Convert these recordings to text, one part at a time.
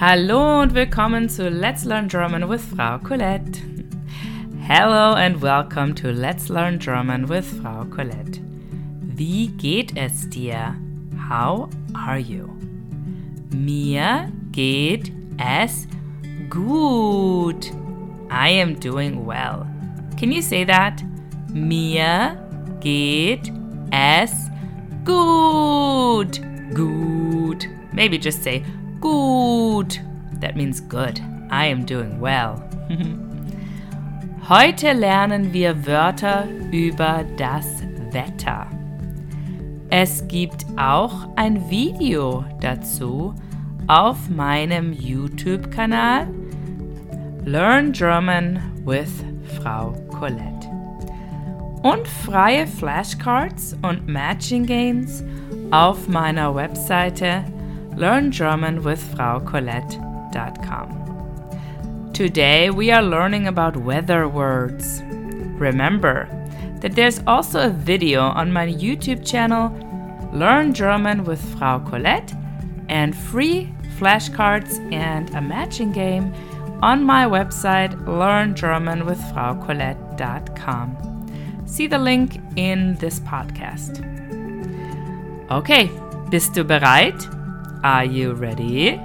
Hallo und willkommen zu Let's Learn German with Frau Collett. Hello and welcome to Let's Learn German with Frau Collett. Wie geht es dir? How are you? Mir geht es gut. I am doing well. Can you say that? Mir geht es gut. Gut. Maybe just say gut. That means good. I am doing well. Heute lernen wir Wörter über das Wetter. Es gibt auch ein Video dazu auf meinem YouTube-Kanal Learn German with Frau Colette. Und freie Flashcards und Matching Games auf meiner Webseite learngermanwithfraucollett.com. Today we are learning about weather words. Remember that there's also a video on my YouTube channel Learn German with Frau Collett and free flashcards and a matching game on my website learngermanwithfraucollett.com. See the link in this podcast. Okay, bist du bereit? Are you ready?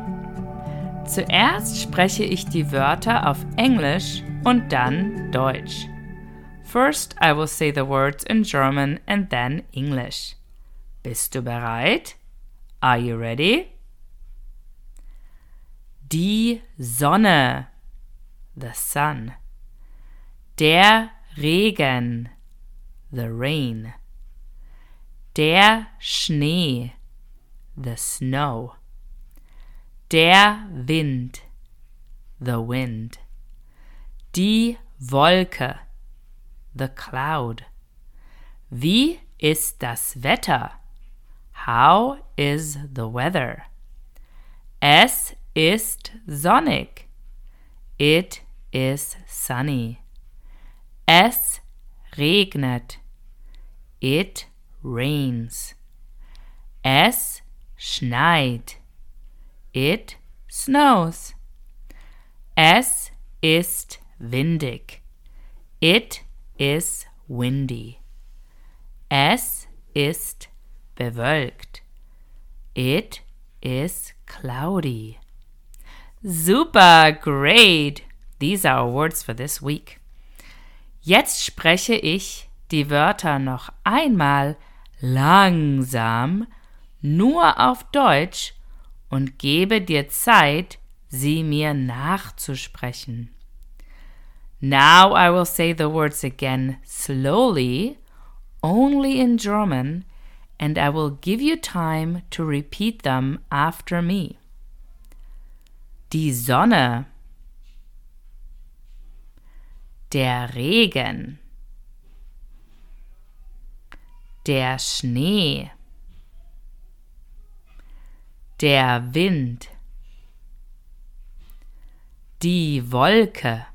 Zuerst spreche ich die Wörter auf Englisch und dann Deutsch. First, I will say the words in German and then English. Bist du bereit? Are you ready? Die Sonne, the sun. Der Regen, the rain. Der Schnee, the snow. Der Wind, the wind. Die Wolke, the cloud. Wie ist das Wetter? How is the weather? Es ist sonnig. It is sunny. Es regnet. It rains. Es schneit. It snows. Es ist windig. It is windy. Es ist bewölkt. It is cloudy. Super, great. These are our words for this week. Jetzt spreche ich die Wörter noch einmal langsam, nur auf Deutsch und gebe dir Zeit, sie mir nachzusprechen. Now I will say the words again slowly, only in German, and I will give you time to repeat them after me. Die Sonne, der Regen, der Schnee, der Wind, die Wolke.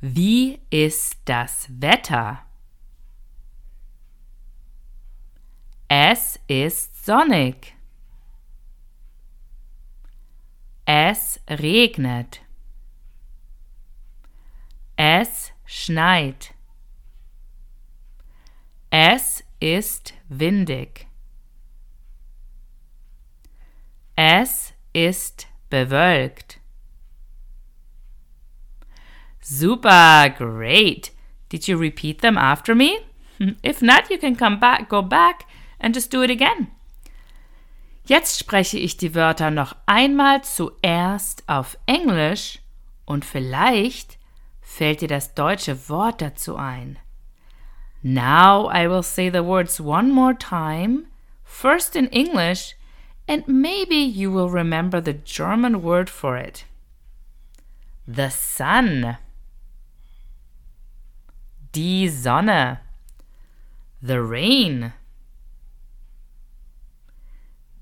Wie ist das Wetter? Es ist sonnig. Es regnet. Es schneit. Es ist windig. Es ist bewölkt. Super, great. Did you repeat them after me? If not, you can come back, go back and just do it again. Jetzt spreche ich die Wörter noch einmal zuerst auf Englisch und vielleicht fällt dir das deutsche Wort dazu ein. Now I will say the words one more time, first in English, and maybe you will remember the German word for it. The sun. Die Sonne. The rain.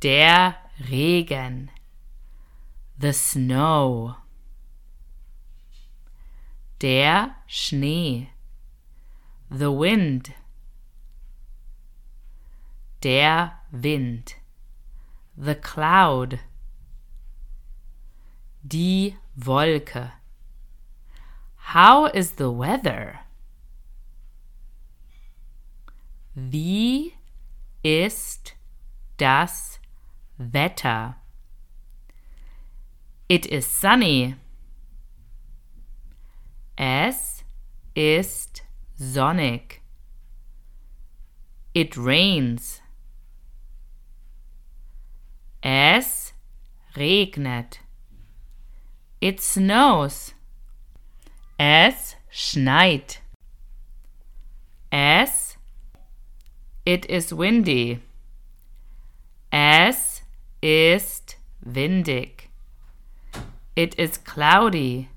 Der Regen. The snow. Der Schnee. The wind. Der Wind. The cloud. Die Wolke. How is the weather? Wie ist das Wetter? It is sunny. Es ist sonnig. It rains. Es regnet. It snows. Es schneit. Es It is windy. Es ist windig. It is cloudy.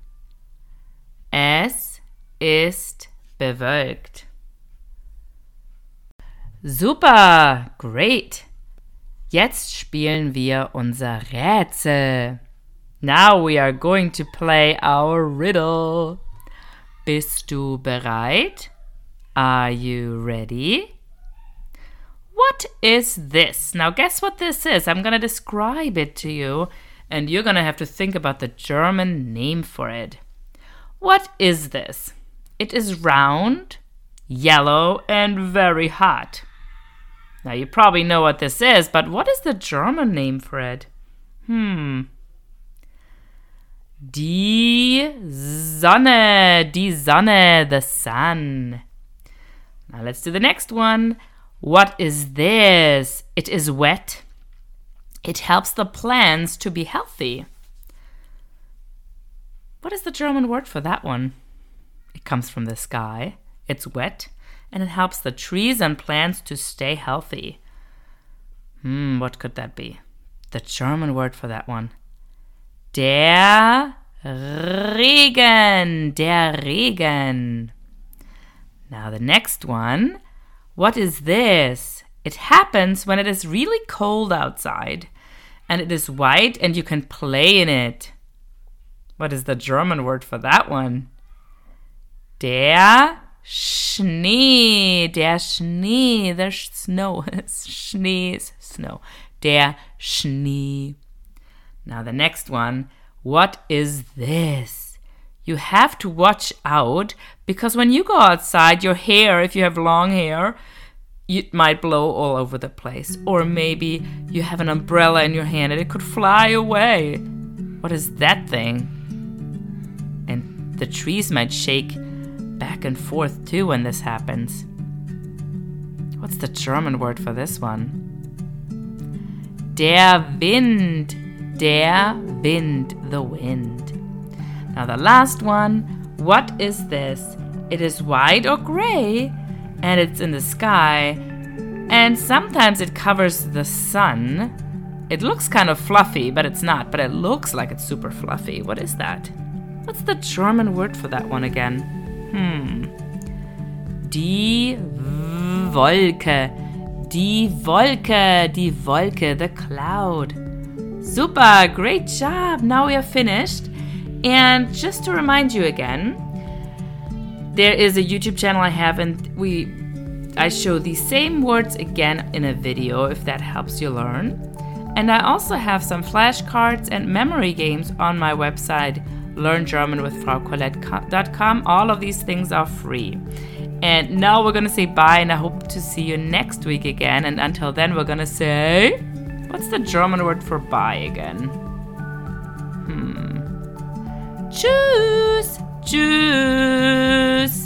Es ist bewölkt. Super, great. Jetzt spielen wir unser Rätsel. Now we are going to play our riddle. Bist du bereit? Are you ready? What is this? Now, guess what this is? I'm going to describe it to you, and you're going to have to think about the German name for it. What is this? It is round, yellow, and very hot. Now, you probably know what this is, but what is the German name for it? Hmm. Die Sonne, die Sonne, the sun. Now let's do the next one. What is this? It is wet. It helps the plants to be healthy. What is the German word for that one? It comes from the sky. It's wet and it helps the trees and plants to stay healthy. Hmm, what could that be? The German word for that one. Der Regen, der Regen. Now the next one. What is this? It happens when it is really cold outside and it is white and you can play in it. What is the German word for that one? Der Schnee, der Schnee, the snow. Schnee is snow. Der Schnee. Now, the next one. What is this? You have to watch out because when you go outside, your hair, if you have long hair, it might blow all over the place. Or maybe you have an umbrella in your hand and it could fly away. What is that thing? And the trees might shake back and forth too when this happens. What's the German word for this one? Der Wind. Der Wind, the wind. Now, the last one. What is this? It is white or gray, and it's in the sky, and sometimes it covers the sun. It looks kind of fluffy, but it's not, but it looks like it's super fluffy. What is that? What's the German word for that one again? Hmm. Die Wolke. Die Wolke, die Wolke, the cloud. Super, great job. Now we are finished. And just to remind you again, there is a YouTube channel I have and we I show these same words again in a video if that helps you learn. And I also have some flashcards and memory games on my website learngermanwithfraucollett.com. All of these things are free. And now we're going to say bye and I hope to see you next week again. And until then, we're going to say What's the German word for bye again? Hmm. Tschüss. Tschüss.